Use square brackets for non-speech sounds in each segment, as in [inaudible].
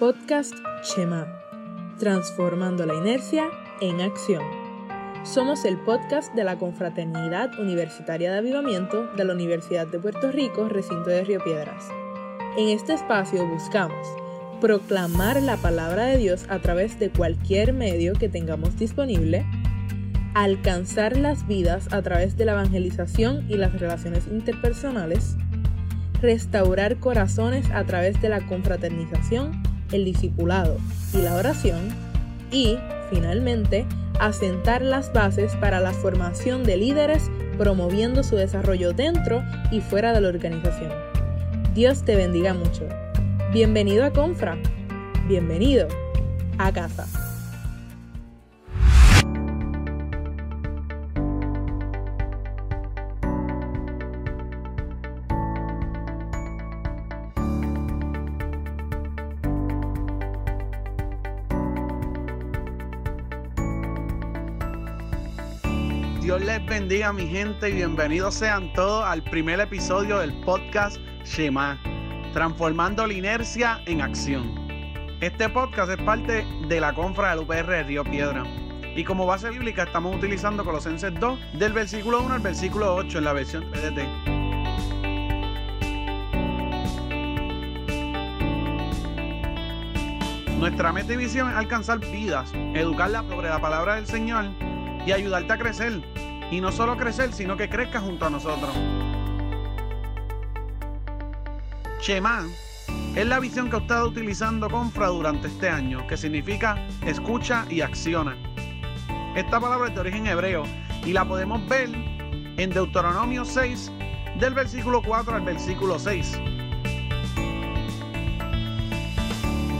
Podcast Chema, transformando la inercia en acción. Somos el podcast de la Confraternidad Universitaria de Avivamiento de la Universidad de Puerto Rico, recinto de Río Piedras. En este espacio buscamos proclamar la palabra de Dios a través de cualquier medio que tengamos disponible, alcanzar las vidas a través de la evangelización y las relaciones interpersonales, restaurar corazones a través de la confraternización, el discipulado y la oración, y, finalmente, asentar las bases para la formación de líderes promoviendo su desarrollo dentro y fuera de la organización. Dios te bendiga mucho. Bienvenido a Confra. Bienvenido a casa. Dios les bendiga mi gente y bienvenidos sean todos al primer episodio del podcast Shema, transformando la inercia en acción. Este podcast es parte de la confra del UPR de Río Piedra. Y como base bíblica estamos utilizando Colosenses 2 del versículo 1 al versículo 8 en la versión PDT. Nuestra meta y visión es alcanzar vidas, educarlas sobre la palabra del Señor y ayudarte a crecer. Y no solo crecer, sino que crezca junto a nosotros. Shema es la visión que he estado utilizando Confra durante este año, que significa escucha y acciona. Esta palabra es de origen hebreo y la podemos ver en Deuteronomio 6, del versículo 4 al versículo 6.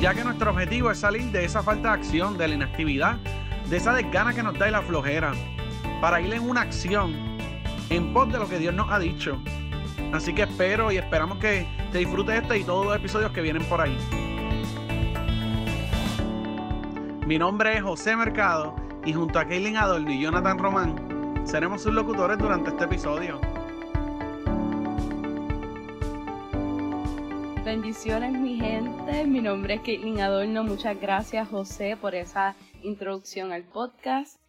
Ya que nuestro objetivo es salir de esa falta de acción, de la inactividad, de esa desgana que nos da y la flojera, para ir en una acción en pos de lo que Dios nos ha dicho. Así que espero y esperamos que te disfrutes este y todos los episodios que vienen por ahí. Mi nombre es José Mercado y junto a Kaylin Adorno y Jonathan Román seremos sus locutores durante este episodio. Bendiciones mi gente, mi nombre es Caitlin Adorno, muchas gracias José por esa introducción al podcast.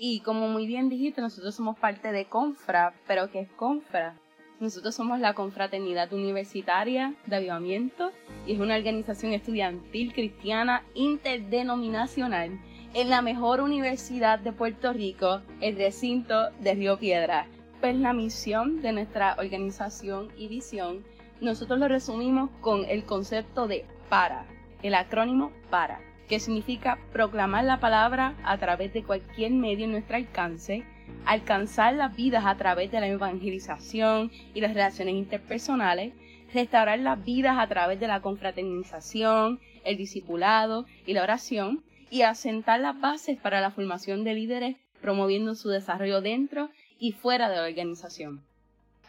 Y como muy bien dijiste, nosotros somos parte de Confra, pero ¿qué es Confra? Nosotros somos la Confraternidad Universitaria de Avivamiento y es una organización estudiantil cristiana interdenominacional en la mejor universidad de Puerto Rico, el recinto de Río Piedra. Pues la misión de nuestra organización y visión, nosotros lo resumimos con el concepto de PARA, el acrónimo PARA que significa proclamar la palabra a través de cualquier medio en nuestro alcance, alcanzar las vidas a través de la evangelización y las relaciones interpersonales, restaurar las vidas a través de la confraternización, el discipulado y la oración, y asentar las bases para la formación de líderes promoviendo su desarrollo dentro y fuera de la organización.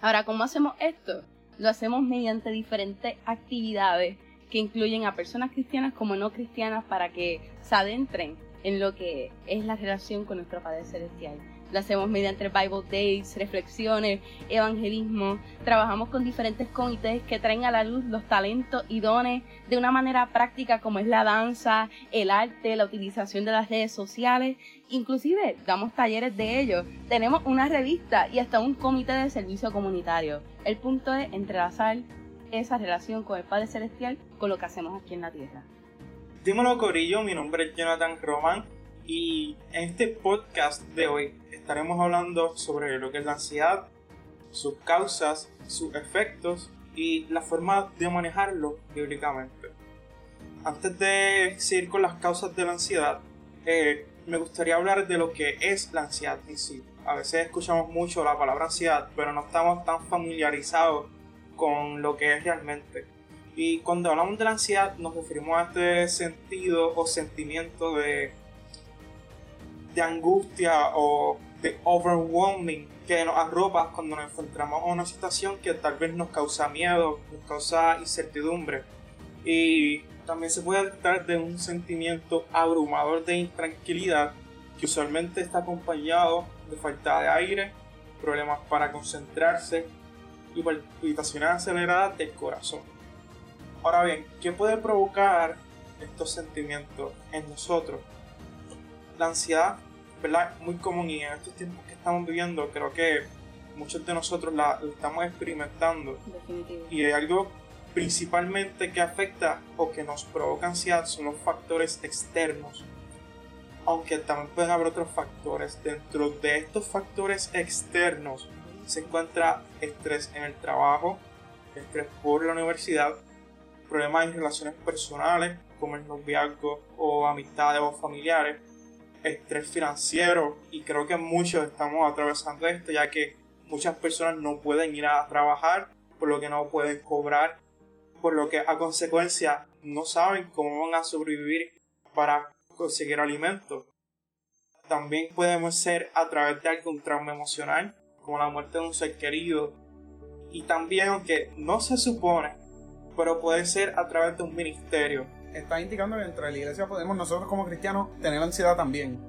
Ahora, ¿cómo hacemos esto? Lo hacemos mediante diferentes actividades que incluyen a personas cristianas como no cristianas para que se adentren en lo que es la relación con nuestro Padre Celestial. Lo hacemos mediante Bible Days, reflexiones, evangelismo. Trabajamos con diferentes comités que traen a la luz los talentos y dones de una manera práctica como es la danza, el arte, la utilización de las redes sociales. Inclusive damos talleres de ellos. Tenemos una revista y hasta un comité de servicio comunitario. El punto es entrelazar esa relación con el Padre Celestial con lo que hacemos aquí en la tierra. Dímelo Corillo, mi nombre es Jonathan Roman y en este podcast de hoy estaremos hablando sobre lo que es la ansiedad, sus causas, sus efectos y la forma de manejarlo bíblicamente. Antes de seguir con las causas de la ansiedad, eh, me gustaría hablar de lo que es la ansiedad en sí. A veces escuchamos mucho la palabra ansiedad, pero no estamos tan familiarizados con lo que es realmente. Y cuando hablamos de la ansiedad nos referimos a este sentido o sentimiento de, de angustia o de overwhelming que nos arropa cuando nos encontramos en una situación que tal vez nos causa miedo, nos causa incertidumbre. Y también se puede tratar de un sentimiento abrumador de intranquilidad que usualmente está acompañado de falta de aire, problemas para concentrarse, y palpitaciones aceleradas del corazón. Ahora bien, ¿qué puede provocar estos sentimientos en nosotros. La ansiedad, ¿verdad? Muy común y en estos tiempos que estamos viviendo, creo que muchos de nosotros la, estamos experimentando. Y hay algo principalmente que afecta o que nos provoca ansiedad son los factores externos. Aunque también pueden haber otros factores. Dentro de estos factores externos se encuentra estrés en el trabajo, estrés por la universidad, problemas en relaciones personales como el noviazgo o amistades o familiares, estrés financiero y creo que muchos estamos atravesando esto ya que muchas personas no pueden ir a trabajar por lo que no pueden cobrar, por lo que a consecuencia no saben cómo van a sobrevivir para conseguir alimento. También podemos ser a través de algún trauma emocional, como la muerte de un ser querido. Y también, aunque no se supone, pero puede ser a través de un ministerio. Está indicando que dentro de la iglesia podemos nosotros como cristianos tener ansiedad también.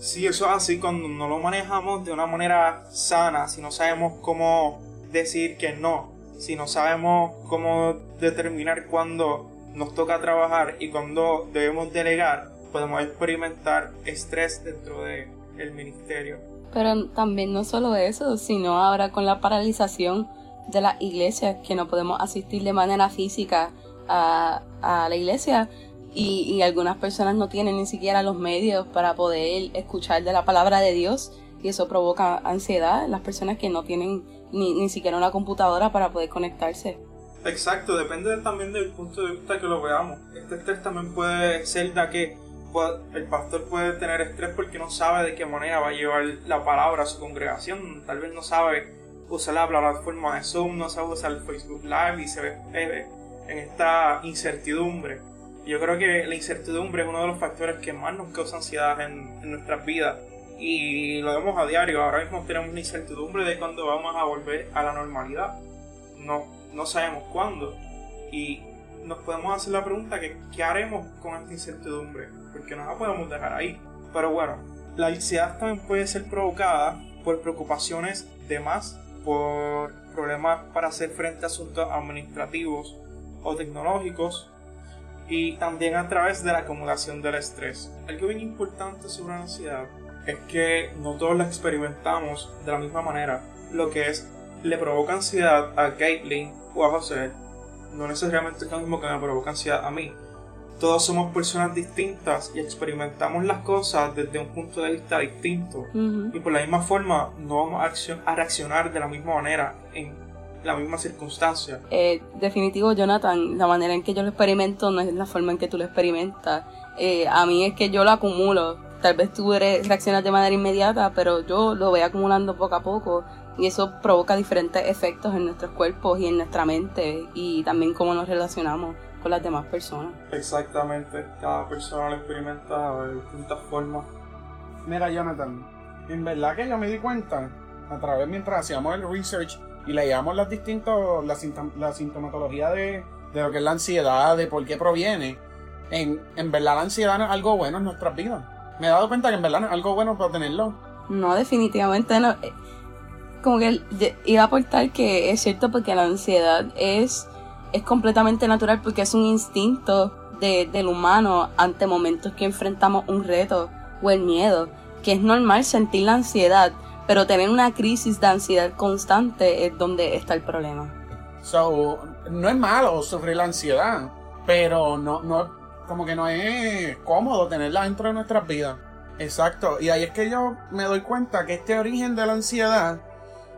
Sí, eso es así cuando no lo manejamos de una manera sana, si no sabemos cómo decir que no, si no sabemos cómo determinar cuándo nos toca trabajar y cuándo debemos delegar, podemos experimentar estrés dentro del el ministerio. Pero también no solo eso, sino ahora con la paralización de las iglesias, que no podemos asistir de manera física a, a la iglesia, y, algunas personas no tienen ni siquiera los medios para poder escuchar de la palabra de Dios y eso provoca ansiedad en las personas que no tienen ni, ni siquiera una computadora para poder conectarse. Exacto, depende también del punto de vista que lo veamos. Este estrés también puede ser de que el pastor puede tener estrés porque no sabe de qué manera va a llevar la palabra a su congregación. Tal vez no sabe usar la plataforma de Zoom, no sabe usar el Facebook Live y se ve eh, en esta incertidumbre. Yo creo que la incertidumbre es uno de los factores que más nos causa ansiedad en, nuestras vidas. Y lo vemos a diario. Ahora mismo tenemos la incertidumbre de cuándo vamos a volver a la normalidad. No, no sabemos cuándo. Y nos podemos hacer la pregunta que ¿qué haremos con esta incertidumbre? Porque no la podemos dejar ahí. Pero bueno, la ansiedad también puede ser provocada por preocupaciones de más, por problemas para hacer frente a asuntos administrativos o tecnológicos, y también a través de la acumulación del estrés. Algo bien importante sobre la ansiedad es que no todos la experimentamos de la misma manera. Lo que es le provoca ansiedad a Caitlin o a José no necesariamente es lo mismo que me provoca ansiedad a mí. Todos somos personas distintas y experimentamos las cosas desde un punto de vista distinto. Y por la misma forma no vamos a reaccionar de la misma manera en la misma circunstancia. Eh, definitivo, Jonathan, la manera en que yo lo experimento no es la forma en que tú lo experimentas. Eh, a mí es que yo lo acumulo. Tal vez tú reaccionas de manera inmediata, pero yo lo voy acumulando poco a poco y eso provoca diferentes efectos en nuestros cuerpos y en nuestra mente y también cómo nos relacionamos con las demás personas. Exactamente, cada persona lo experimenta de distintas formas. Mira, Jonathan, en verdad que yo me di cuenta, a través mientras hacíamos el research y leíamos las distintos, la, la sintomatología de, de, lo que es la ansiedad, de por qué proviene, en, en verdad la ansiedad no es algo bueno en nuestras vidas. Me he dado cuenta que en verdad no es algo bueno para tenerlo. No, definitivamente no. Eh, como que iba a aportar que es cierto porque la ansiedad es, es completamente natural porque es un instinto de, del humano ante momentos que enfrentamos un reto o el miedo, que es normal sentir la ansiedad, pero tener una crisis de ansiedad constante es donde está el problema. So, no es malo sufrir la ansiedad, pero no, no, como que no es cómodo tenerla dentro de nuestras vidas. Exacto, y ahí es que yo me doy cuenta que este origen de la ansiedad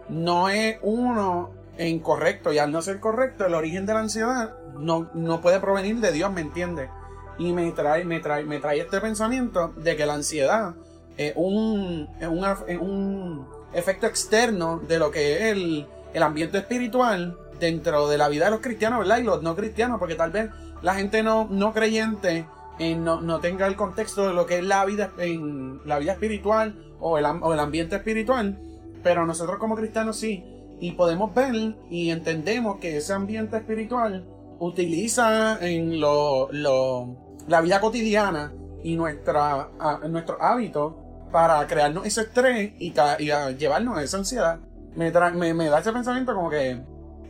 no es uno incorrecto, y al no ser correcto, el origen de la ansiedad no, no puede provenir de Dios, ¿me entiendes? Y me trae, me trae, me trae este pensamiento de que la ansiedad es un, un, efecto externo de lo que es el, el ambiente espiritual dentro de la vida de los cristianos, ¿verdad? Y los no cristianos, porque tal vez la gente no, no creyente eh, no, no, tenga el contexto de lo que es la vida, en, la vida espiritual o el, o el ambiente espiritual, pero nosotros como cristianos sí. Y podemos ver y entendemos que ese ambiente espiritual utiliza en lo, lo, la vida cotidiana y nuestra, nuestros hábitos para crearnos ese estrés y, y llevarnos a esa ansiedad. Me, da ese pensamiento como que,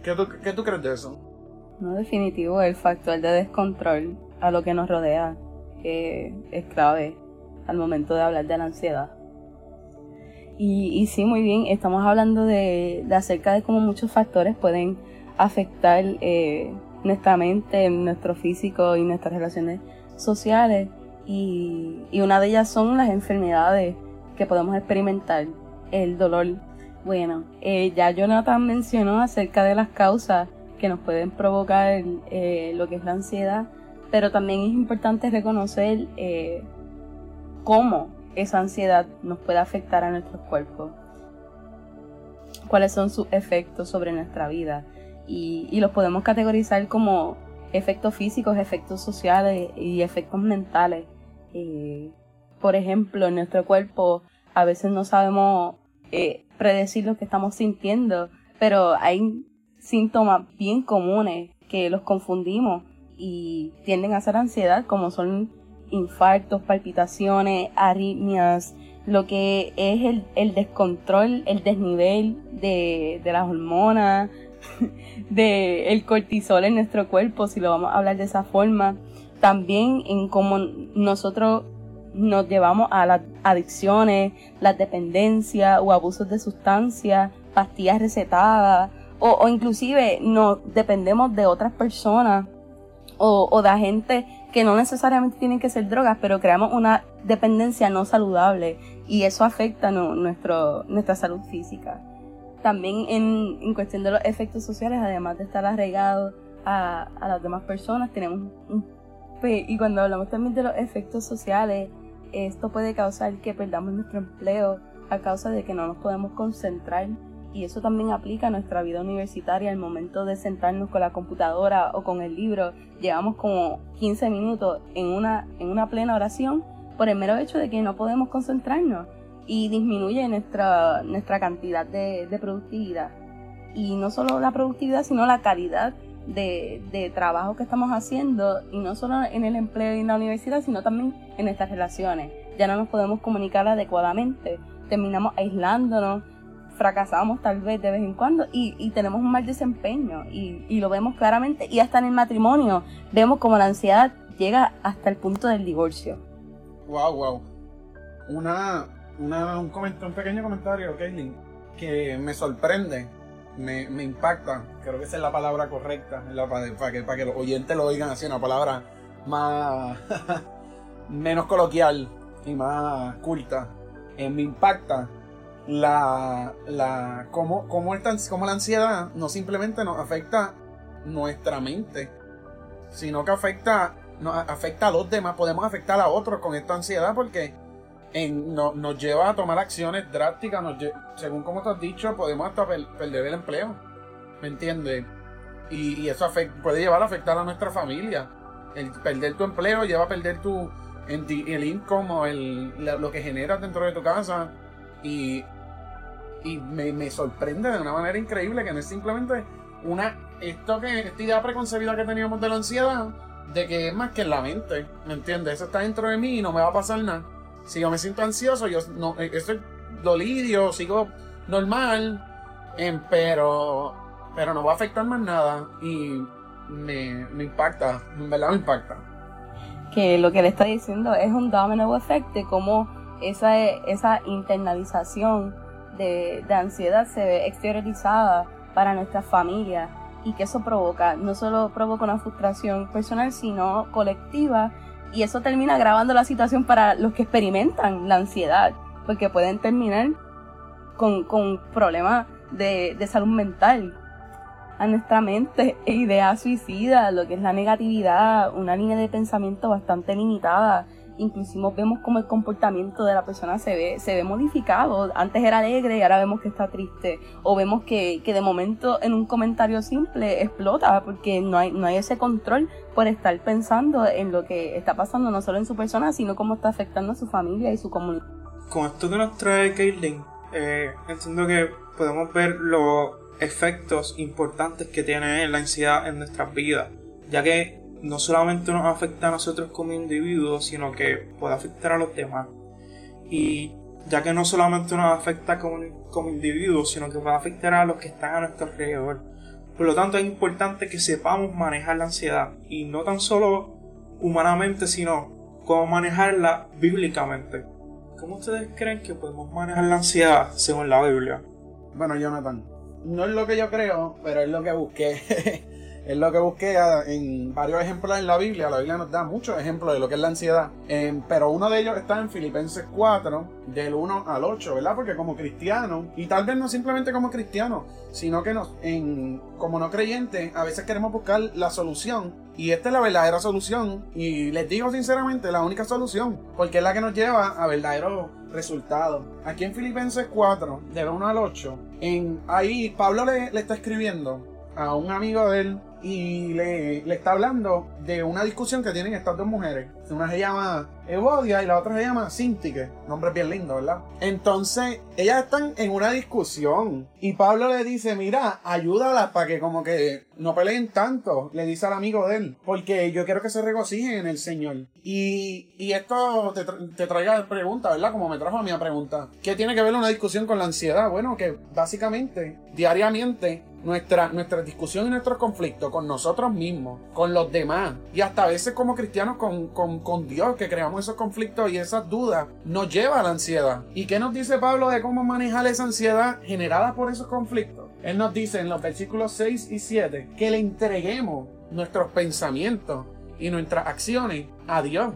¿qué tú, ¿qué tú crees de eso? No, definitivo, el factor de descontrol a lo que nos rodea, que es clave al momento de hablar de la ansiedad. Y, y sí, muy bien, estamos hablando de, acerca de cómo muchos factores pueden afectar eh, nuestra mente, nuestro físico y nuestras relaciones sociales. Y, y una de ellas son las enfermedades que podemos experimentar, el dolor. Bueno, eh, ya Jonathan mencionó acerca de las causas que nos pueden provocar eh, lo que es la ansiedad, pero también es importante reconocer eh, cómo esa ansiedad nos puede afectar a nuestros cuerpos, cuáles son sus efectos sobre nuestra vida y, los podemos categorizar como efectos físicos, efectos sociales y efectos mentales. Eh, por ejemplo, en nuestro cuerpo a veces no sabemos eh, predecir lo que estamos sintiendo, pero hay síntomas bien comunes que los confundimos y tienden a ser ansiedad, como son infartos, palpitaciones, arritmias, lo que es el, el descontrol, el desnivel de, de las hormonas, [laughs] de el cortisol en nuestro cuerpo, si lo vamos a hablar de esa forma. También en cómo nosotros nos llevamos a las adicciones, las dependencias o abusos de sustancias, pastillas recetadas, o, o inclusive nos dependemos de otras personas o, o de gente que no necesariamente tienen que ser drogas, pero creamos una dependencia no saludable y eso afecta nuestro, nuestra salud física. También en, en, cuestión de los efectos sociales, además de estar arraigados a, a las demás personas, tenemos un, y cuando hablamos también de los efectos sociales, esto puede causar que perdamos nuestro empleo a causa de que no nos podemos concentrar y eso también aplica a nuestra vida universitaria al momento de sentarnos con la computadora o con el libro. Llevamos como 15 minutos en una, en una plena oración por el mero hecho de que no podemos concentrarnos y disminuye nuestra, nuestra cantidad de, productividad. Y no solo la productividad, sino la calidad de, de, trabajo que estamos haciendo, y no solo en el empleo y en la universidad, sino también en nuestras relaciones. Ya no nos podemos comunicar adecuadamente, terminamos aislándonos, fracasamos tal vez de vez en cuando y, y tenemos un mal desempeño y, y, lo vemos claramente y hasta en el matrimonio vemos como la ansiedad llega hasta el punto del divorcio. Wow, wow. Una, una un, un pequeño comentario, Kaylin, que me sorprende, me, me, impacta, creo que esa es la palabra correcta, la, para, que, para que los oyentes lo oigan así, una palabra más [laughs] menos coloquial y más culta. Eh, me impacta la, la cómo, cómo, esta, cómo la ansiedad no simplemente nos afecta nuestra mente, sino que afecta, nos afecta a los demás, podemos afectar a otros con esta ansiedad porque en, no, nos lleva a tomar acciones drásticas, según como te has dicho, podemos hasta per, perder el empleo, ¿me entiendes? Y, eso puede llevar a afectar a nuestra familia. El perder tu empleo lleva a perder tu el income o lo que generas dentro de tu casa. Y y me, me, sorprende de una manera increíble que no es simplemente una esto que esta idea preconcebida que teníamos de la ansiedad de que es más que en la mente ¿me entiendes? eso está dentro de mí y no me va a pasar nada si yo me siento ansioso yo no estoy dolirio sigo normal eh, pero pero no va a afectar más nada y me, me impacta en verdad me impacta que lo que le está diciendo es un domino effect de cómo esa, esa internalización de, ansiedad se ve exteriorizada para nuestra familia y que eso provoca, no solo provoca una frustración personal, sino colectiva y eso termina agravando la situación para los que experimentan la ansiedad, porque pueden terminar con, con problemas de, de salud mental. A nuestra mente, ideas suicidas, lo que es la negatividad, una línea de pensamiento bastante limitada inclusive vemos cómo el comportamiento de la persona se ve, se ve modificado. Antes era alegre y ahora vemos que está triste. O vemos que, que de momento en un comentario simple explota porque no hay, no hay ese control por estar pensando en lo que está pasando no solo en su persona, sino cómo está afectando a su familia y su comunidad. Con esto que nos trae Caitlin, eh, entiendo que podemos ver los efectos importantes que tiene la ansiedad en nuestras vidas, ya que no solamente nos afecta a nosotros como individuos, sino que puede afectar a los demás. Y ya que no solamente nos afecta como, como individuos, sino que puede afectar a los que están a nuestro alrededor. Por lo tanto, es importante que sepamos manejar la ansiedad y no tan solo humanamente, sino cómo manejarla bíblicamente. ¿Cómo ustedes creen que podemos manejar la ansiedad según la Biblia? Bueno, Jonathan, no es lo que yo creo, pero es lo que busqué. [laughs] es lo que busqué en varios ejemplos en la Biblia. La Biblia nos da muchos ejemplos de lo que es la ansiedad. Em, pero uno de ellos está en Filipenses 4, del 1 al 8, ¿verdad? Porque como cristiano, y tal vez no simplemente como cristiano, sino que nos, como no creyentes, a veces queremos buscar la solución. Y esta es la verdadera solución. Y les digo sinceramente, la única solución. Porque es la que nos lleva a verdaderos resultados. Aquí en Filipenses 4, del 1 al 8, en, ahí Pablo le está escribiendo a un amigo de él y le, le, está hablando de una discusión que tienen estas dos mujeres. Una se llama Evodia y la otra se llama Sintique. Nombre bien lindo, ¿verdad? Entonces, ellas están en una discusión y Pablo le dice, mira, ayúdalas para que como que no peleen tanto, le dice al amigo de él, porque yo quiero que se regocijen en el Señor. Y, y esto te, te traiga pregunta, ¿verdad? Como me trajo a mí a pregunta. ¿Qué tiene que ver una discusión con la ansiedad? Bueno, que básicamente, diariamente, nuestra, nuestra discusión y nuestros conflictos con nosotros mismos, con los demás y hasta a veces como cristianos con, con, con, Dios que creamos esos conflictos y esas dudas nos lleva a la ansiedad. ¿Y qué nos dice Pablo de cómo manejar esa ansiedad generada por esos conflictos? Él nos dice en los versículos 6 y 7 que le entreguemos nuestros pensamientos y nuestras acciones a Dios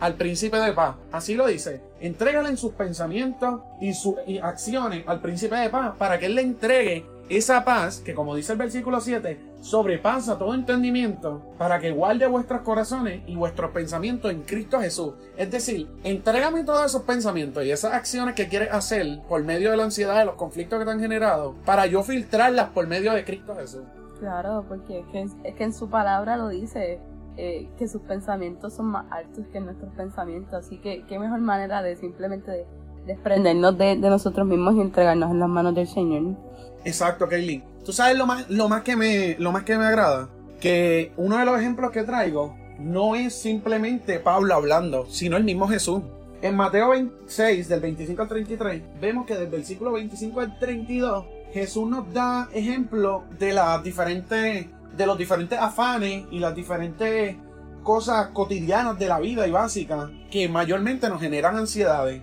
al príncipe de paz. Así lo dice. Entrégale en sus pensamientos y sus acciones al príncipe de paz para que él le entregue esa paz que, como dice el versículo 7, sobrepasa todo entendimiento para que guarde vuestros corazones y vuestros pensamientos en Cristo Jesús. Es decir, entrégame todos esos pensamientos y esas acciones que quieres hacer por medio de la ansiedad, de los conflictos que te han generado, para yo filtrarlas por medio de Cristo Jesús. Claro, porque es que, es que en su palabra lo dice, eh, que sus pensamientos son más altos que nuestros pensamientos. Así que qué mejor manera de simplemente desprendernos de, nosotros mismos y entregarnos en las manos del Señor. Exacto, Kaylin. Tú sabes lo más, lo más que me, lo más que me agrada, que uno de los ejemplos que traigo no es simplemente Pablo hablando, sino el mismo Jesús. En Mateo 26, del 25 al 33, vemos que del versículo 25 al 32, Jesús nos da ejemplo de las diferentes de los diferentes afanes y las diferentes cosas cotidianas de la vida y básicas que mayormente nos generan ansiedades.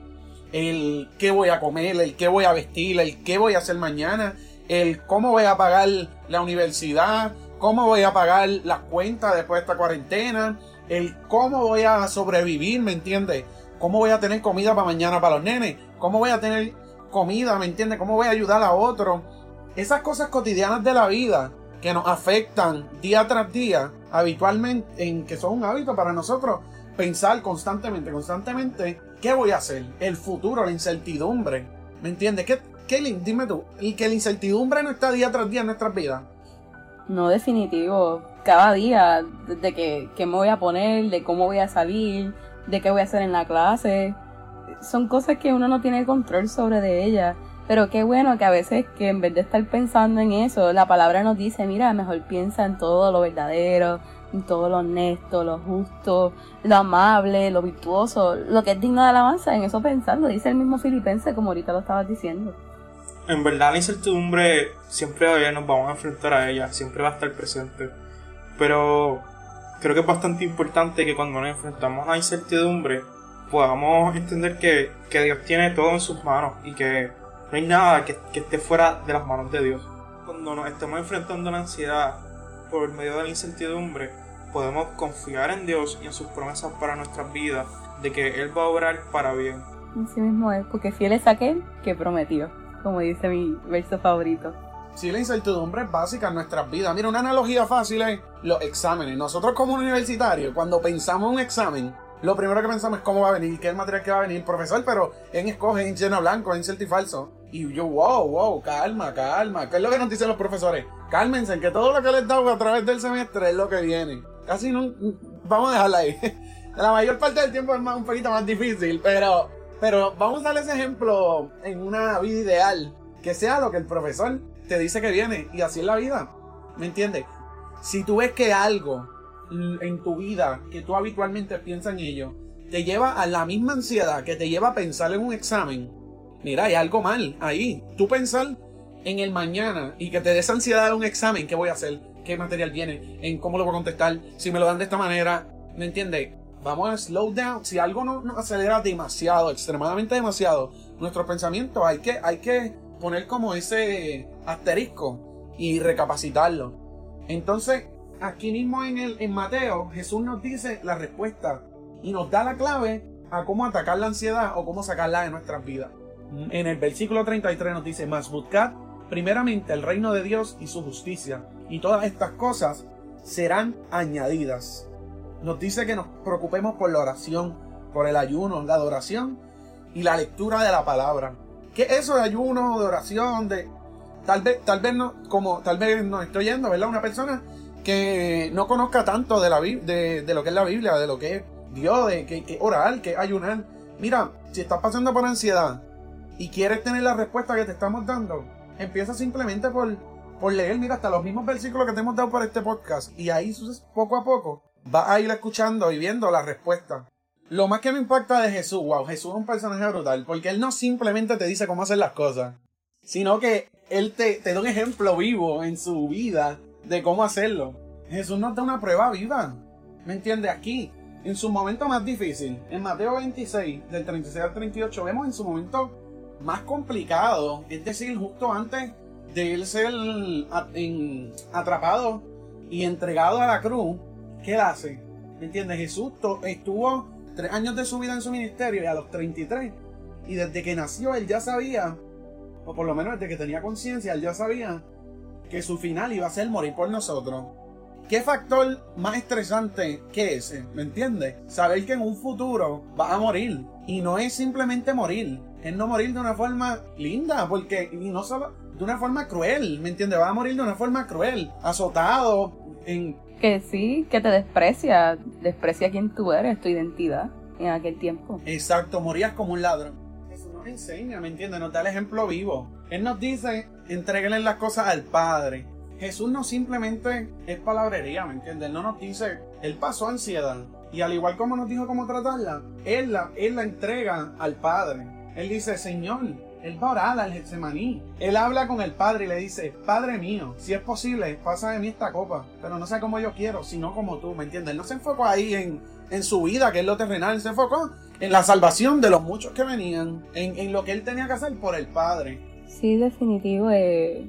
El qué voy a comer, el qué voy a vestir, el qué voy a hacer mañana, el cómo voy a pagar la universidad, cómo voy a pagar las cuentas después de esta cuarentena, el cómo voy a sobrevivir, ¿me entiendes? ¿Cómo voy a tener comida para mañana para los nenes? ¿Cómo voy a tener comida, ¿me entiendes? ¿Cómo voy a ayudar a otro? Esas cosas cotidianas de la vida que nos afectan día tras día, habitualmente, en que son un hábito para nosotros, pensar constantemente, constantemente, ¿qué voy a hacer? El futuro, la incertidumbre. ¿Me entiendes? ¿Qué, qué, dime tú, y que la incertidumbre no está día tras día en nuestras vidas. No, definitivo. Cada día, de que, qué me voy a poner, de cómo voy a salir, de qué voy a hacer en la clase. Son cosas que uno no tiene control sobre de ellas. Pero qué bueno que a veces que en vez de estar pensando en eso, la palabra nos dice, mira, mejor piensa en todo lo verdadero, todo lo honesto, lo justo, lo amable, lo virtuoso, lo que es digno de alabanza, en eso pensando, dice el mismo filipense como ahorita lo estabas diciendo. En verdad la incertidumbre siempre nos vamos a enfrentar a ella, siempre va a estar presente. Pero creo que es bastante importante que cuando nos enfrentamos a la incertidumbre podamos entender que, que Dios tiene todo en sus manos y que no hay nada que, esté fuera de las manos de Dios. Cuando nos estemos enfrentando a la ansiedad por medio de la incertidumbre, podemos confiar en Dios y en sus promesas para nuestras vidas, de que Él va a obrar para bien. Así mismo es, porque fiel es aquel que prometió, como dice mi verso favorito. Sí, la incertidumbre es básica en nuestras vidas. Mira, una analogía fácil es los exámenes. Nosotros como universitarios, cuando pensamos en un examen, lo primero que pensamos es cómo va a venir, qué es el material que va a venir, profesor, pero en escoge, en lleno blanco, en cierto y falso. Y yo, wow, wow, calma, calma. ¿Qué es lo que nos dicen los profesores? Cálmense, que todo lo que les dado a través del semestre es lo que viene. Casi no. Vamos a dejarla ahí. [laughs] La mayor parte del tiempo es más, un poquito más difícil, pero. Pero vamos a darle ese ejemplo en una vida ideal. Que sea lo que el profesor te dice que viene. Y así es la vida. ¿Me entiendes? Si tú ves que algo en tu vida que tú habitualmente piensas en ello te lleva a la misma ansiedad que te lleva a pensar en un examen, mira, hay algo mal ahí. Tú pensar en el mañana y que te des ansiedad de un examen, ¿qué voy a hacer? ¿Qué material viene? ¿En cómo lo voy a contestar? Si me lo dan de esta manera, ¿Me entiendes? Vamos a slow down. Si algo nos, nos acelera demasiado, extremadamente demasiado, nuestros pensamientos hay que, hay que poner como ese asterisco y recapacitarlo. Entonces, aquí mismo en, el, en Mateo, Jesús nos dice la respuesta y nos da la clave a cómo atacar la ansiedad o cómo sacarla de nuestras vidas. En el versículo 33 nos dice, más buscad primeramente el reino de Dios y su justicia, y todas estas cosas serán añadidas. Nos dice que nos preocupemos por la oración, por el ayuno, la adoración y la lectura de la palabra. ¿Qué es eso de ayuno, de oración, de tal vez, tal vez no, como tal vez no estoy yendo, ¿verdad? Una persona que no conozca tanto de la de, de lo que es la Biblia, de lo que es Dios, de que, que orar, que ayunar. Mira, si estás pasando por ansiedad y quieres tener la respuesta que te estamos dando, empieza simplemente por, por leer, mira, hasta los mismos versículos que te hemos dado por este podcast. Y ahí poco a poco vas a ir escuchando y viendo la respuesta. Lo más que me impacta de Jesús, wow, Jesús es un personaje brutal, porque él no simplemente te dice cómo hacer las cosas, sino que él te, te da un ejemplo vivo en su vida de cómo hacerlo. Jesús nos da una prueba viva. ¿Me entiendes? Aquí, en su momento más difícil, en Mateo 26, del 36 al 38, vemos en su momento más complicado, es decir, justo antes de él ser atrapado y entregado a la cruz, ¿qué él hace? ¿Me entiendes? Jesús estuvo tres años de su vida en su ministerio y a los 33. Y desde que nació él ya sabía, o por lo menos desde que tenía conciencia, él ya sabía que su final iba a ser morir por nosotros. ¿Qué factor más estresante que ese? ¿Me entiendes? Saber que en un futuro vas a morir. Y no es simplemente morir, es no morir de una forma linda, porque y no solo de una forma cruel, ¿me entiendes? Va a morir de una forma cruel, azotado, en... Que sí, que te desprecia, desprecia quién tú eres, tu identidad en aquel tiempo. Exacto, morías como un ladrón. Eso nos enseña, ¿me entiendes? Nos da el ejemplo vivo. Él nos dice, entréguenle las cosas al Padre. Jesús no simplemente es palabrería, ¿me entiendes? Él no nos dice, él pasó ansiedad. Y al igual como nos dijo cómo tratarla, él la, él la entrega al Padre. Él dice, Señor, él va a orar al Getsemaní. Él habla con el Padre y le dice, Padre mío, si es posible, pasa de mí esta copa, pero no sea como yo quiero, sino como tú, ¿me entiendes? Él no se enfocó ahí en, en su vida, que es lo terrenal, se enfocó en la salvación de los muchos que venían, en, en lo que él tenía que hacer por el Padre. Sí, definitivo, eh,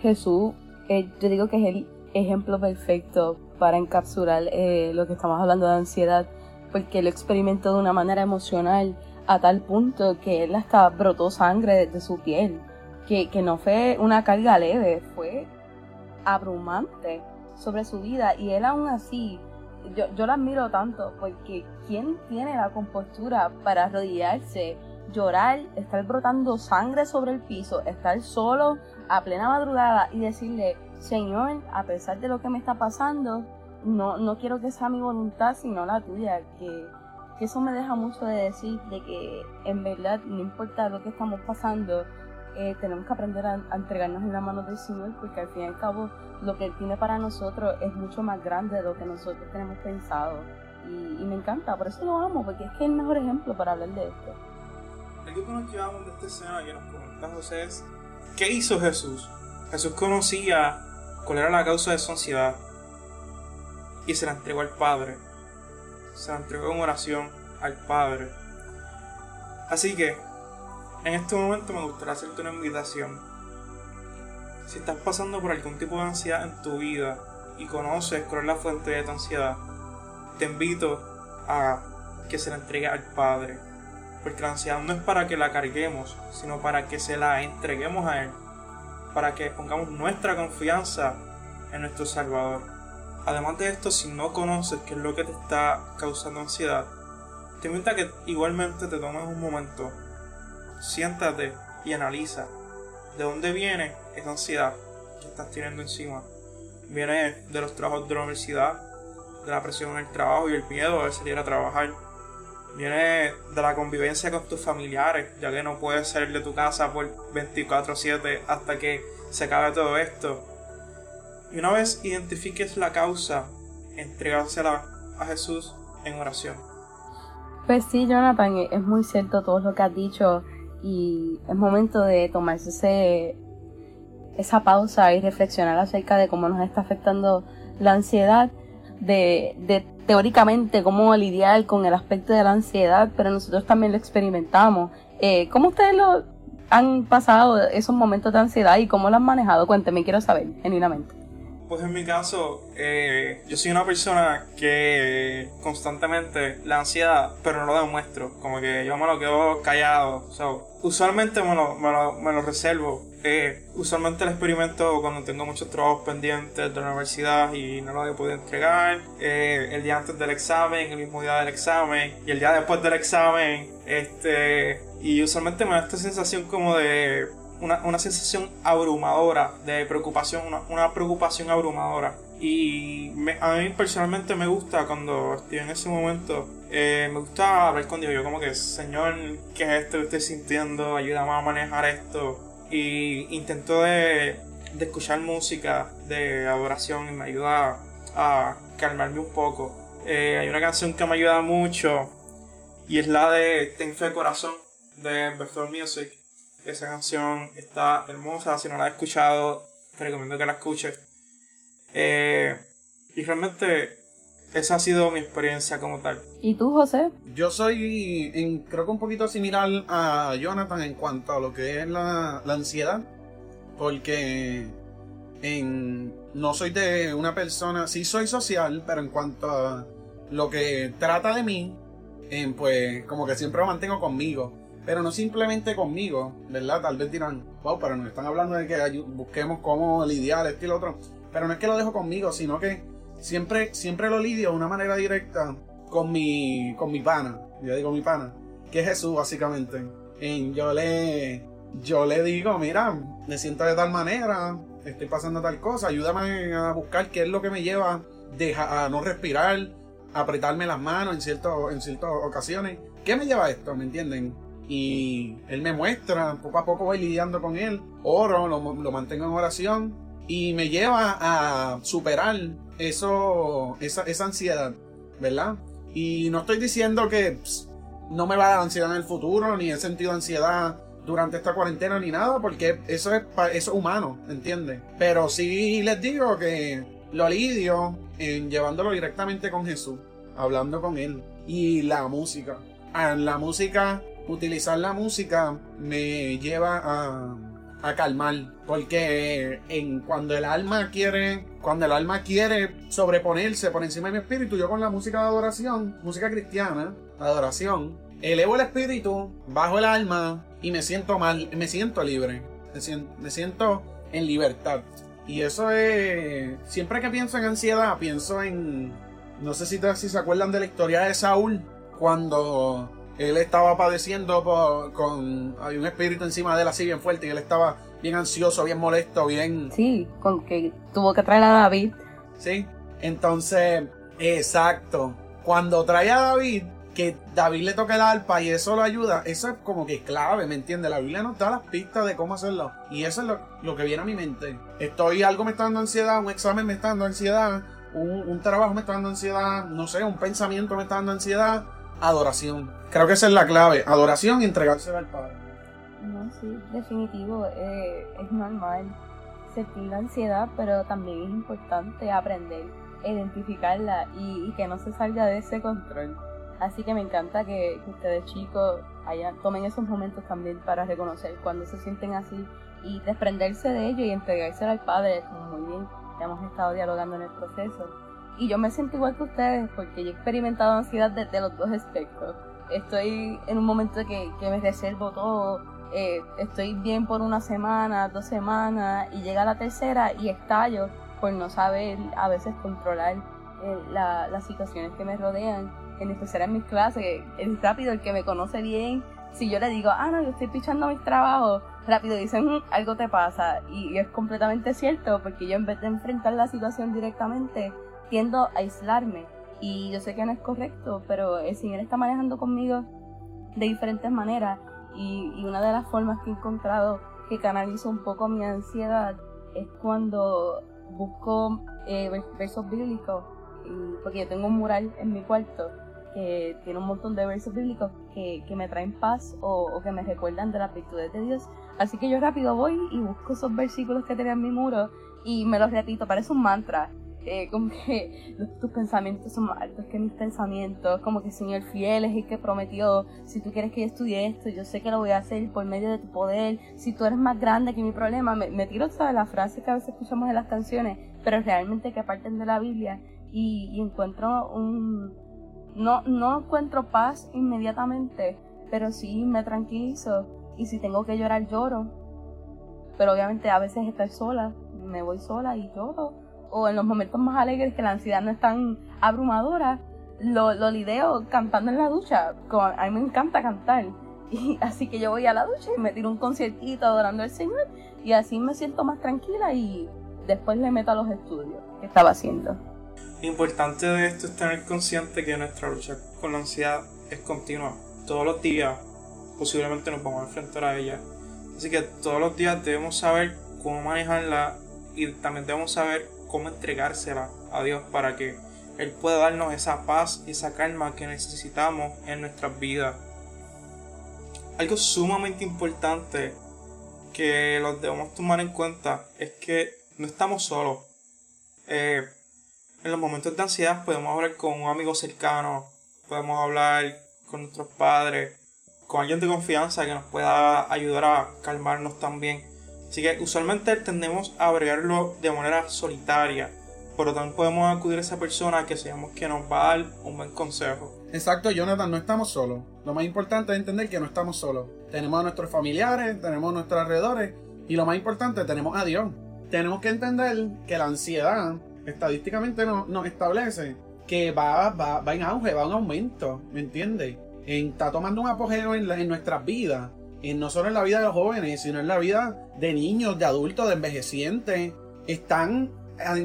Jesús, eh, yo digo que es el ejemplo perfecto para encapsular eh, lo que estamos hablando de ansiedad, porque lo experimentó de una manera emocional a tal punto que él hasta brotó sangre de su piel, que, que no fue una carga leve, fue abrumante sobre su vida. Y él aún así, yo, yo la admiro tanto porque ¿quién tiene la compostura para arrodillarse, llorar, estar brotando sangre sobre el piso, estar solo a plena madrugada y decirle, Señor, a pesar de lo que me está pasando, no, no quiero que sea mi voluntad sino la tuya, que eso me deja mucho de decir de que en verdad no importa lo que estamos pasando, eh, tenemos que aprender a, entregarnos en la mano del Señor porque al fin y al cabo lo que Él tiene para nosotros es mucho más grande de lo que nosotros tenemos pensado. Y, me encanta, por eso lo amo, porque es que es el mejor ejemplo para hablar de esto. Algo que nos llevamos de este escena que nos comenta José es, ¿qué hizo Jesús? Jesús conocía cuál era la causa de su ansiedad y se la entregó al Padre se la entregó en oración al Padre. Así que, en este momento me gustaría hacerte una invitación. Si estás pasando por algún tipo de ansiedad en tu vida y conoces cuál es la fuente de tu ansiedad, te invito a que se la entregue al Padre. Porque la ansiedad no es para que la carguemos, sino para que se la entreguemos a Él. Para que pongamos nuestra confianza en nuestro Salvador. Además de esto, si no conoces qué es lo que te está causando ansiedad, te invito a que igualmente te tomes un momento, siéntate y analiza de dónde viene esa ansiedad que estás teniendo encima. Viene de los trabajos de la universidad, de la presión en el trabajo y el miedo de salir a trabajar. Viene de la convivencia con tus familiares, ya que no puedes salir de tu casa por 24/7 hasta que se acabe todo esto y una vez identifiques la causa, entregársela a Jesús en oración. Pues sí, Jonathan, es muy cierto todo lo que has dicho y es momento de tomarse ese, esa pausa y reflexionar acerca de cómo nos está afectando la ansiedad, de, de teóricamente cómo lidiar con el aspecto de la ansiedad, pero nosotros también lo experimentamos. Eh, ¿Cómo ustedes lo han pasado esos momentos de ansiedad y cómo lo han manejado? Cuénteme, quiero saber, genuinamente. Pues en mi caso, eh, yo soy una persona que constantemente la ansiedad, pero no lo demuestro. Como que yo me lo quedo callado. usualmente me lo, me lo, me lo reservo. Eh, usualmente el experimento cuando tengo muchos trabajos pendientes de la universidad y no lo he podido entregar. Eh, el día antes del examen, el mismo día del examen y el día después del examen. Este, y usualmente me da esta sensación como de una, una sensación abrumadora de preocupación, una, preocupación abrumadora. Y a mí personalmente me gusta cuando estoy en ese momento, eh, me gusta hablar con Dios. Yo como que, Señor, ¿qué es esto que estoy sintiendo? Ayúdame a manejar esto. Y intento de, de escuchar música de adoración y me ayuda a calmarme un poco. Eh, hay una canción que me ayuda mucho y es la de Ten Fe Corazón de Bethel Music. Esa canción está hermosa, si no la has escuchado, te recomiendo que la escuches. Eh, y realmente esa ha sido mi experiencia como tal. ¿Y tú, José? Yo soy, en, creo que un poquito similar a Jonathan en cuanto a lo que es la, ansiedad, porque en, no soy de una persona, sí soy social, pero en cuanto a lo que trata de mí, pues como que siempre lo mantengo conmigo. Pero no simplemente conmigo, ¿verdad? Tal vez dirán, wow, pero nos están hablando de que busquemos cómo lidiar esto y lo otro. Pero no es que lo dejo conmigo, sino que siempre, siempre lo lidio de una manera directa con mi, con mi pana. Yo digo mi pana, que es Jesús, básicamente. Yo le, yo le digo, mira, me siento de tal manera, estoy pasando tal cosa, ayúdame a buscar qué es lo que me lleva a no respirar, a apretarme las manos en, cierto, en ciertas ocasiones. ¿Qué me lleva esto? ¿Me entienden? Y él me muestra, poco a poco voy lidiando con él, oro, lo, mantengo en oración y me lleva a superar eso, esa, esa ansiedad, ¿verdad? Y no estoy diciendo que no me va a dar ansiedad en el futuro, ni he sentido ansiedad durante esta cuarentena ni nada, porque eso es, eso es humano, ¿entiendes? Pero sí les digo que lo lidio en llevándolo directamente con Jesús, hablando con Él. Y la música. Ah, la música utilizar la música me lleva a, a calmar porque en cuando el alma quiere cuando el alma quiere sobreponerse por encima de mi espíritu yo con la música de adoración música cristiana adoración elevo el espíritu bajo el alma y me siento mal me siento libre me siento, en libertad. Y eso es siempre que pienso en ansiedad pienso en no sé si, si se acuerdan de la historia de Saúl cuando él estaba padeciendo con hay un espíritu encima de él así bien fuerte y él estaba bien ansioso, bien molesto, bien... Sí, con que tuvo que traer a David. Sí, entonces, exacto. Cuando trae a David, que David le toque el arpa y eso lo ayuda, eso es como que clave, ¿me entiendes? La Biblia nos da las pistas de cómo hacerlo. Y eso es lo, lo, que viene a mi mente. Estoy, algo me está dando ansiedad, un examen me está dando ansiedad, un, un trabajo me está dando ansiedad, no sé, un pensamiento me está dando ansiedad adoración. Creo que esa es la clave, adoración y entregarse al Padre. No, sí, definitivo, eh, es normal sentir la ansiedad, pero también es importante aprender identificarla y, que no se salga de ese control. Así que me encanta que, ustedes chicos hayan, tomen esos momentos también para reconocer cuando se sienten así y desprenderse de ello y entregarse al Padre, como muy bien hemos estado dialogando en el proceso. Y yo me siento igual que ustedes porque yo he experimentado ansiedad desde los dos aspectos. Estoy en un momento que, que me reservo todo, eh, estoy bien por una semana, dos semanas y llega la tercera y estallo por no saber a veces controlar eh, las situaciones que me rodean, en especial en mis clases. Es rápido el que me conoce bien. Si yo le digo, ah, no, yo estoy pichando mis trabajos, rápido dicen, mm, algo te pasa. y es completamente cierto porque yo en vez de enfrentar la situación directamente, tiendo a aislarme. Y yo sé que no es correcto, pero el Señor está manejando conmigo de diferentes maneras. Y, una de las formas que he encontrado que canalizo un poco mi ansiedad es cuando busco eh, versos bíblicos. porque yo tengo un mural en mi cuarto que tiene un montón de versos bíblicos que, que me traen paz o, o, que me recuerdan de las virtudes de Dios. Así que yo rápido voy y busco esos versículos que tenía en mi muro y me los repito, parece un mantra. Eh, como que tus pensamientos son más altos que mis pensamientos, como que Señor fiel es el que prometió, si tú quieres que yo estudie esto, yo sé que lo voy a hacer por medio de tu poder, si tú eres más grande que mi problema, me, tiro de la frase que a veces escuchamos en las canciones, pero realmente que parten de la Biblia y, y encuentro un... No, no encuentro paz inmediatamente, pero sí me tranquilizo y si tengo que llorar lloro. Pero obviamente a veces estoy sola, me voy sola y lloro. O en los momentos más alegres que la ansiedad no es tan abrumadora, lo, lo lideo cantando en la ducha. A mí me encanta cantar. [laughs] Y así que yo voy a la ducha y me tiro un conciertito adorando al Señor. Y así me siento más tranquila y después le meto a los estudios que estaba haciendo. Lo importante de esto es tener consciente que nuestra lucha con la ansiedad es continua. Todos los días posiblemente nos vamos a enfrentar a ella. Así que todos los días debemos saber cómo manejarla y también debemos saber cómo entregársela a Dios para que Él pueda darnos esa paz y esa calma que necesitamos en nuestras vidas. Algo sumamente importante que los debemos tomar en cuenta es que no estamos solos. Eh, en los momentos de ansiedad podemos hablar con un amigo cercano, podemos hablar con nuestros padres, con alguien de confianza que nos pueda ayudar a calmarnos también. Así que usualmente tendemos a abrearlo de manera solitaria, pero también podemos acudir a esa persona que sabemos que nos va a dar un buen consejo. Exacto, Jonathan, no estamos solos. Lo más importante es entender que no estamos solos. Tenemos a nuestros familiares, tenemos a nuestros alrededores y lo más importante, tenemos a Dios. Tenemos que entender que la ansiedad, estadísticamente nos, establece que va, va, va en auge, va en aumento, ¿me entiendes? está tomando un apogeo en nuestras vidas. Y no solo en la vida de los jóvenes, sino en la vida de niños, de adultos, de envejecientes. Están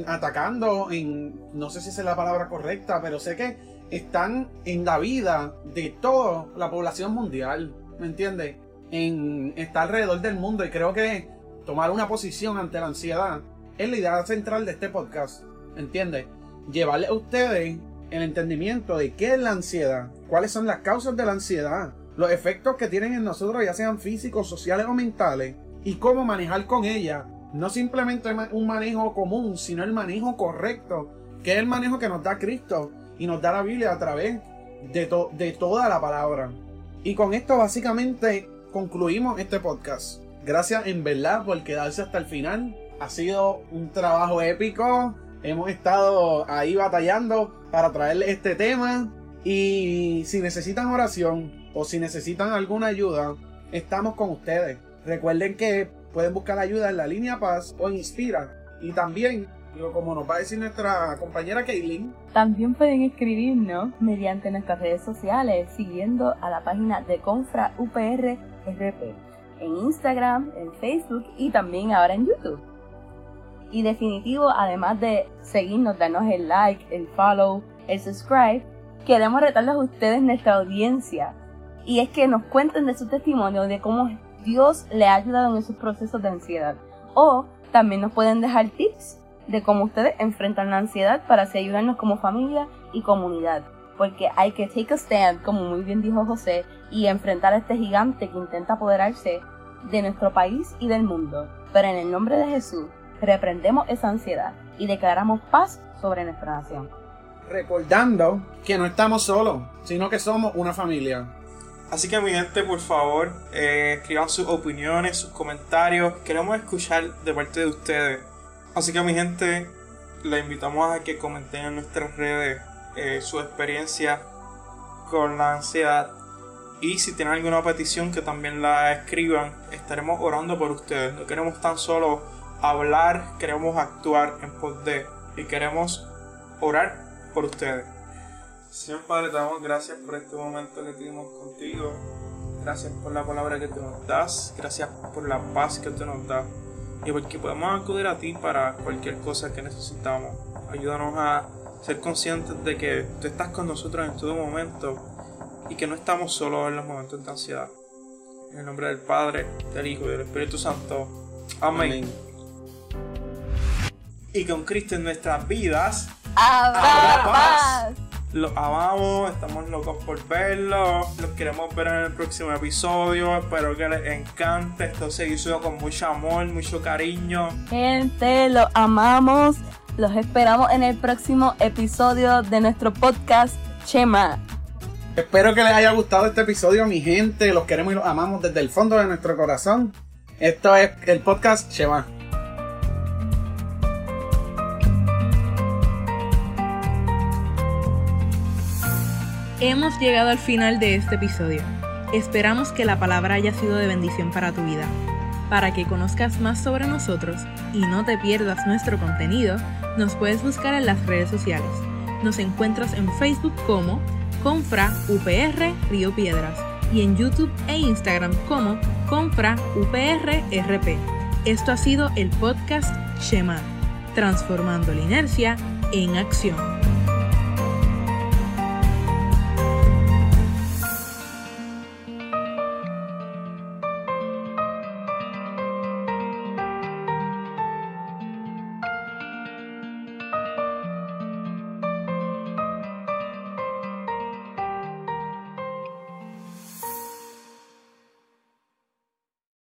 atacando en, no sé si es la palabra correcta, pero sé que están en la vida de toda la población mundial, ¿me entiendes? En, está alrededor del mundo y creo que tomar una posición ante la ansiedad es la idea central de este podcast, ¿entiendes? Llevarle a ustedes el entendimiento de qué es la ansiedad, cuáles son las causas de la ansiedad, los efectos que tienen en nosotros, ya sean físicos, sociales o mentales, y cómo manejar con ella. No simplemente un manejo común, sino el manejo correcto, que es el manejo que nos da Cristo y nos da la Biblia a través de, de toda la palabra. Y con esto básicamente concluimos este podcast. Gracias en verdad por quedarse hasta el final. Ha sido un trabajo épico. Hemos estado ahí batallando para traerles este tema. Y si necesitan oración o si necesitan alguna ayuda, estamos con ustedes. Recuerden que pueden buscar ayuda en la línea Paz o Inspira. Y también, como nos va a decir nuestra compañera Kaylin, también pueden escribirnos mediante nuestras redes sociales siguiendo a la página de Confra UPR RP en Instagram, en Facebook y también ahora en YouTube. Y definitivo, además de seguirnos, darnos el like, el follow, el subscribe, queremos retarles a ustedes nuestra audiencia. Y es que nos cuenten de su testimonio, de cómo Dios le ha ayudado en sus procesos de ansiedad. O también nos pueden dejar tips de cómo ustedes enfrentan la ansiedad para así ayudarnos como familia y comunidad. Porque hay que take a stand, como muy bien dijo José, y enfrentar a este gigante que intenta apoderarse de nuestro país y del mundo. Pero en el nombre de Jesús, reprendemos esa ansiedad y declaramos paz sobre nuestra nación. Recordando que no estamos solos, sino que somos una familia. Así que mi gente, por favor, eh, escriban sus opiniones, sus comentarios. Queremos escuchar de parte de ustedes. Así que mi gente, les invitamos a que comenten en nuestras redes eh, su experiencia con la ansiedad. Y si tienen alguna petición que también la escriban, estaremos orando por ustedes. No queremos tan solo hablar, queremos actuar en pos de y queremos orar por ustedes. Señor Padre, te damos gracias por este momento que tuvimos contigo. Gracias por la palabra que tú nos das. Gracias por la paz que tú nos das. Y porque podemos acudir a ti para cualquier cosa que necesitamos. Ayúdanos a ser conscientes de que tú estás con nosotros en todo momento y que no estamos solos en los momentos de ansiedad. En el nombre del Padre, del Hijo y del Espíritu Santo. Amén y con Cristo en nuestras vidas habrá. Los amamos, estamos locos por verlos. Los queremos ver en el próximo episodio. Espero que les encante. Esto se hizo con mucho amor, mucho cariño. Gente, los amamos. Los esperamos en el próximo episodio de nuestro podcast Chema. Espero que les haya gustado este episodio, mi gente. Los queremos y los amamos desde el fondo de nuestro corazón. Esto es el podcast Chema. Hemos llegado al final de este episodio. Esperamos que la palabra haya sido de bendición para tu vida. Para que conozcas más sobre nosotros y no te pierdas nuestro contenido, nos puedes buscar en las redes sociales. Nos encuentras en Facebook como Confra UPR Río Piedras y en YouTube e Instagram como Confra UPR RP. Esto ha sido el podcast Shema, transformando la inercia en acción.